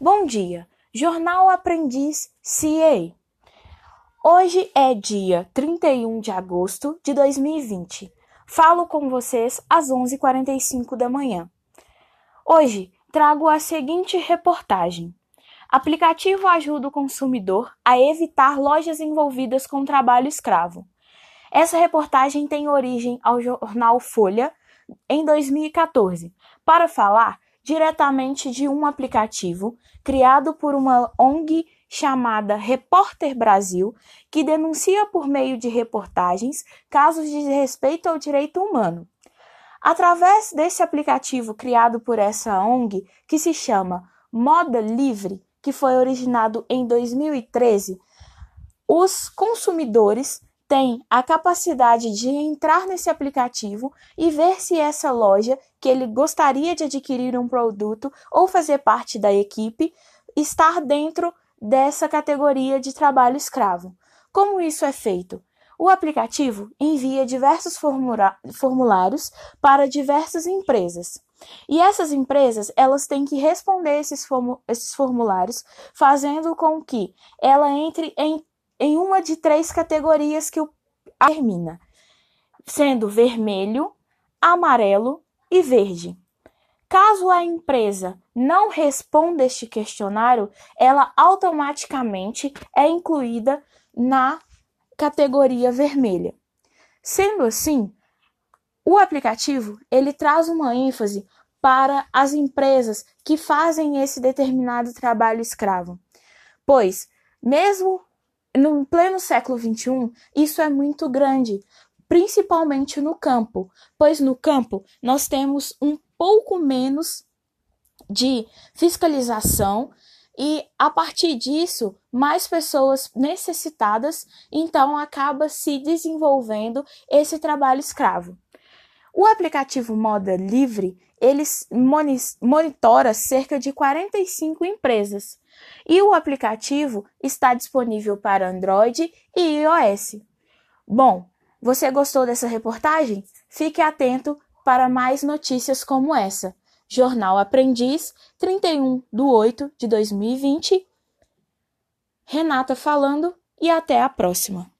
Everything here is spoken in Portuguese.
Bom dia, Jornal Aprendiz CA. Hoje é dia 31 de agosto de 2020. Falo com vocês às 11h45 da manhã. Hoje trago a seguinte reportagem. Aplicativo ajuda o consumidor a evitar lojas envolvidas com trabalho escravo. Essa reportagem tem origem ao jornal Folha em 2014, para falar diretamente de um aplicativo criado por uma ONG chamada Repórter Brasil, que denuncia por meio de reportagens casos de desrespeito ao direito humano. Através desse aplicativo criado por essa ONG, que se chama Moda Livre, que foi originado em 2013, os consumidores tem a capacidade de entrar nesse aplicativo e ver se essa loja que ele gostaria de adquirir um produto ou fazer parte da equipe está dentro dessa categoria de trabalho escravo. Como isso é feito? O aplicativo envia diversos formulários para diversas empresas. E essas empresas, elas têm que responder esses, formulários, fazendo com que ela entre em em uma de três categorias que o termina, sendo vermelho, amarelo e verde. Caso a empresa não responda este questionário, ela automaticamente é incluída na categoria vermelha. Sendo assim, o aplicativo ele traz uma ênfase para as empresas que fazem esse determinado trabalho escravo, pois mesmo no pleno século XXI, isso é muito grande, principalmente no campo, pois no campo nós temos um pouco menos de fiscalização e a partir disso mais pessoas necessitadas, então acaba se desenvolvendo esse trabalho escravo. O aplicativo Moda Livre, ele monitora cerca de 45 empresas e o aplicativo está disponível para Android e iOS. Bom, você gostou dessa reportagem? Fique atento para mais notícias como essa. Jornal Aprendiz, 31 de 8 de 2020. Renata falando e até a próxima.